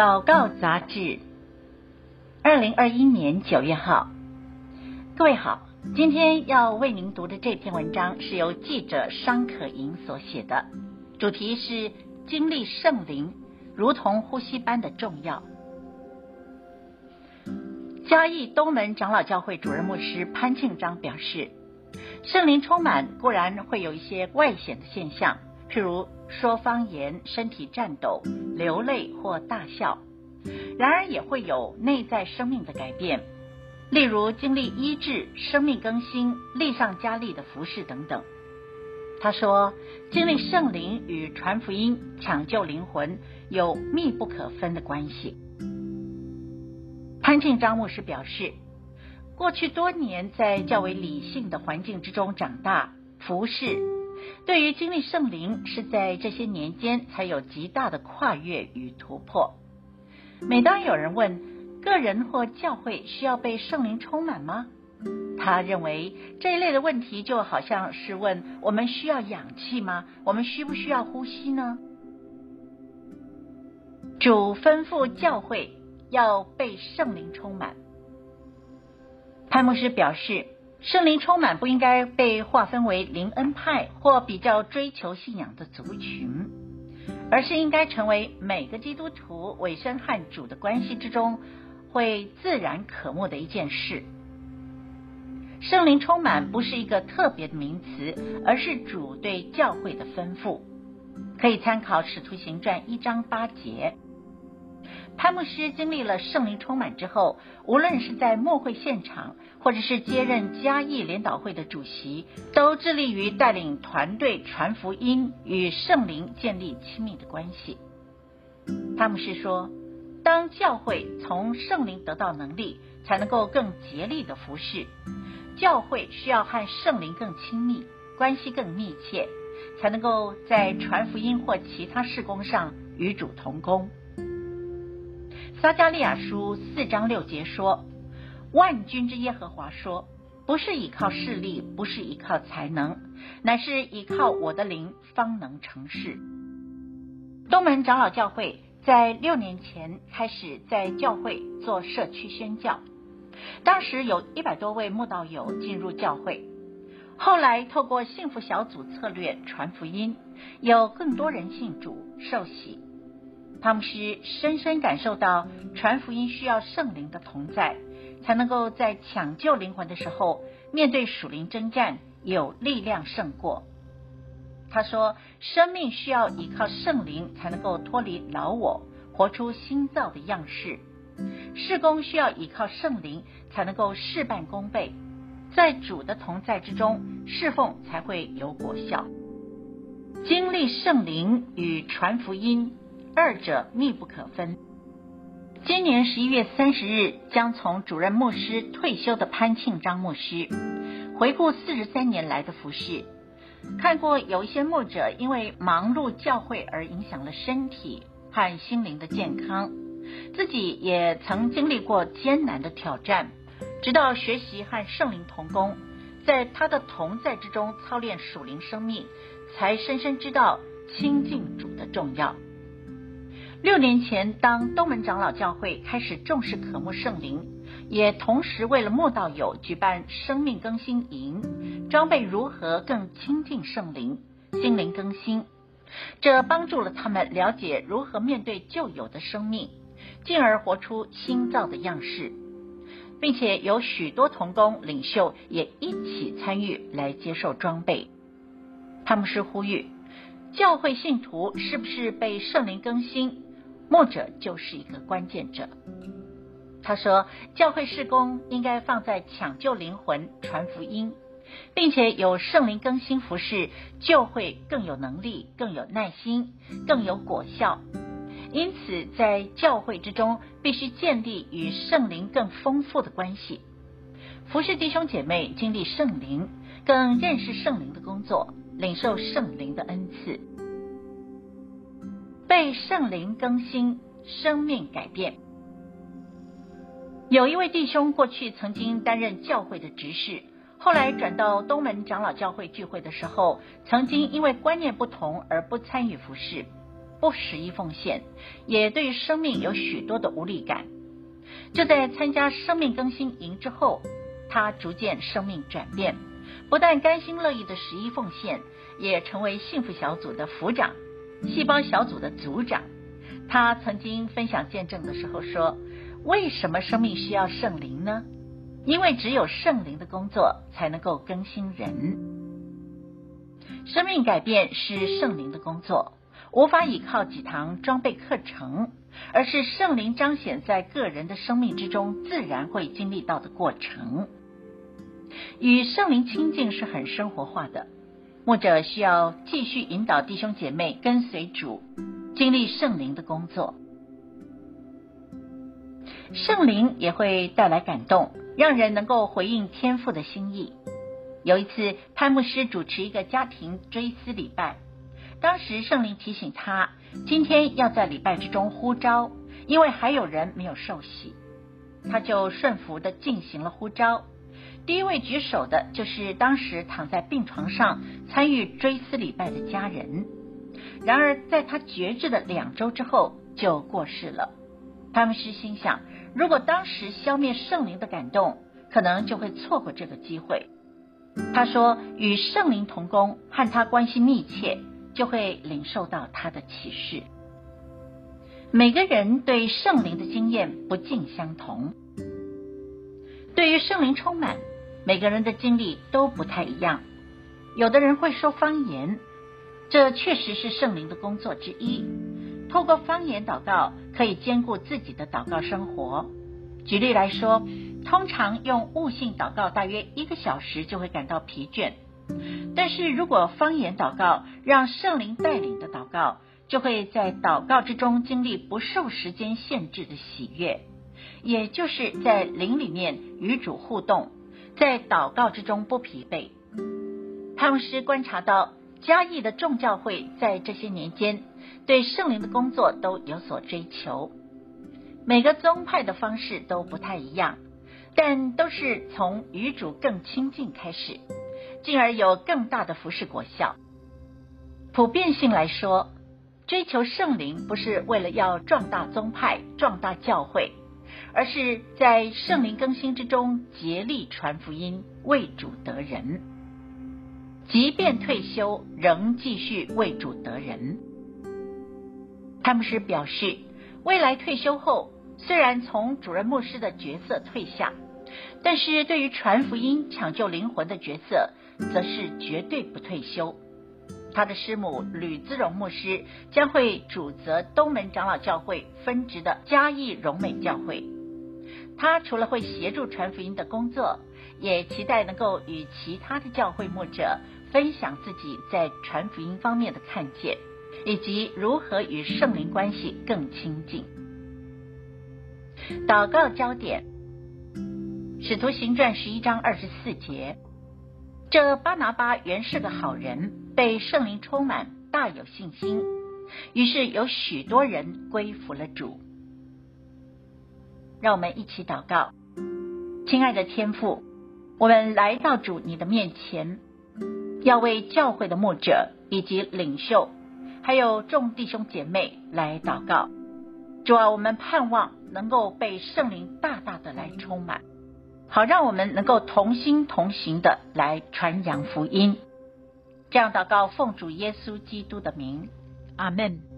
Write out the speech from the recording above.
祷告杂志，二零二一年九月号。各位好，今天要为您读的这篇文章是由记者商可盈所写的，主题是经历圣灵如同呼吸般的重要。嘉义东门长老教会主任牧师潘庆章表示，圣灵充满固然会有一些外显的现象。譬如说方言、身体颤抖、流泪或大笑，然而也会有内在生命的改变，例如经历医治、生命更新、力上加力的服饰等等。他说，经历圣灵与传福音、抢救灵魂有密不可分的关系。潘庆章牧师表示，过去多年在较为理性的环境之中长大，服饰。对于经历圣灵，是在这些年间才有极大的跨越与突破。每当有人问个人或教会需要被圣灵充满吗？他认为这一类的问题就好像是问我们需要氧气吗？我们需不需要呼吸呢？主吩咐教会要被圣灵充满。潘牧师表示。圣灵充满不应该被划分为灵恩派或比较追求信仰的族群，而是应该成为每个基督徒委身和主的关系之中会自然可慕的一件事。圣灵充满不是一个特别的名词，而是主对教会的吩咐，可以参考《使徒行传》一章八节。潘牧师经历了圣灵充满之后，无论是在牧会现场，或者是接任嘉义联导会的主席，都致力于带领团队传福音，与圣灵建立亲密的关系。潘牧师说，当教会从圣灵得到能力，才能够更竭力的服侍。教会需要和圣灵更亲密，关系更密切，才能够在传福音或其他事工上与主同工。撒迦利亚书四章六节说：“万军之耶和华说，不是依靠势力，不是依靠才能，乃是依靠我的灵，方能成事。”东门长老教会在六年前开始在教会做社区宣教，当时有一百多位慕道友进入教会，后来透过幸福小组策略传福音，有更多人信主受洗。潘牧师深深感受到，传福音需要圣灵的同在，才能够在抢救灵魂的时候，面对属灵征战有力量胜过。他说，生命需要依靠圣灵，才能够脱离老我，活出新造的样式；事工需要依靠圣灵，才能够事半功倍。在主的同在之中，侍奉才会有果效。经历圣灵与传福音。二者密不可分。今年十一月三十日将从主任牧师退休的潘庆章牧师，回顾四十三年来的服饰，看过有一些牧者因为忙碌教会而影响了身体和心灵的健康，自己也曾经历过艰难的挑战，直到学习和圣灵同工，在他的同在之中操练属灵生命，才深深知道亲近主的重要。六年前，当东门长老教会开始重视渴慕圣灵，也同时为了慕道友举办生命更新营，装备如何更亲近圣灵，心灵更新，这帮助了他们了解如何面对旧有的生命，进而活出新造的样式，并且有许多同工领袖也一起参与来接受装备。他们是呼吁教会信徒是不是被圣灵更新？牧者就是一个关键者。他说，教会事工应该放在抢救灵魂、传福音，并且有圣灵更新服饰，就会更有能力、更有耐心、更有果效。因此，在教会之中，必须建立与圣灵更丰富的关系。服事弟兄姐妹经历圣灵，更认识圣灵的工作，领受圣灵的恩赐。被圣灵更新，生命改变。有一位弟兄过去曾经担任教会的执事，后来转到东门长老教会聚会的时候，曾经因为观念不同而不参与服事。不十意奉献，也对生命有许多的无力感。就在参加生命更新营之后，他逐渐生命转变，不但甘心乐意的十一奉献，也成为幸福小组的组长、细胞小组的组长。他曾经分享见证的时候说：“为什么生命需要圣灵呢？因为只有圣灵的工作才能够更新人。生命改变是圣灵的工作，无法依靠几堂装备课程。”而是圣灵彰显在个人的生命之中，自然会经历到的过程。与圣灵亲近是很生活化的，牧者需要继续引导弟兄姐妹跟随主，经历圣灵的工作。圣灵也会带来感动，让人能够回应天父的心意。有一次，潘牧师主持一个家庭追思礼拜。当时圣灵提醒他，今天要在礼拜之中呼召，因为还有人没有受洗，他就顺服地进行了呼召。第一位举手的就是当时躺在病床上参与追思礼拜的家人。然而，在他绝志的两周之后就过世了。他们是心想，如果当时消灭圣灵的感动，可能就会错过这个机会。他说，与圣灵同工，和他关系密切。就会领受到他的启示。每个人对圣灵的经验不尽相同，对于圣灵充满，每个人的经历都不太一样。有的人会说方言，这确实是圣灵的工作之一。透过方言祷告，可以兼顾自己的祷告生活。举例来说，通常用悟性祷告大约一个小时，就会感到疲倦。但是如果方言祷告，让圣灵带领的祷告，就会在祷告之中经历不受时间限制的喜悦，也就是在灵里面与主互动，在祷告之中不疲惫。潘牧师观察到，嘉义的众教会在这些年间对圣灵的工作都有所追求，每个宗派的方式都不太一样，但都是从与主更亲近开始。进而有更大的服事果效。普遍性来说，追求圣灵不是为了要壮大宗派、壮大教会，而是在圣灵更新之中竭力传福音，为主得人。即便退休，仍继续为主得人。潘牧师表示，未来退休后，虽然从主任牧师的角色退下，但是对于传福音、抢救灵魂的角色，则是绝对不退休。他的师母吕姿荣牧师将会主责东门长老教会分职的嘉义荣美教会。他除了会协助传福音的工作，也期待能够与其他的教会牧者分享自己在传福音方面的看见，以及如何与圣灵关系更亲近。祷告焦点：使徒行传十一章二十四节。这巴拿巴原是个好人，被圣灵充满，大有信心。于是有许多人归服了主。让我们一起祷告，亲爱的天父，我们来到主你的面前，要为教会的牧者以及领袖，还有众弟兄姐妹来祷告。主啊，我们盼望能够被圣灵大大的来充满。好，让我们能够同心同行的来传扬福音。这样祷告，奉主耶稣基督的名，阿门。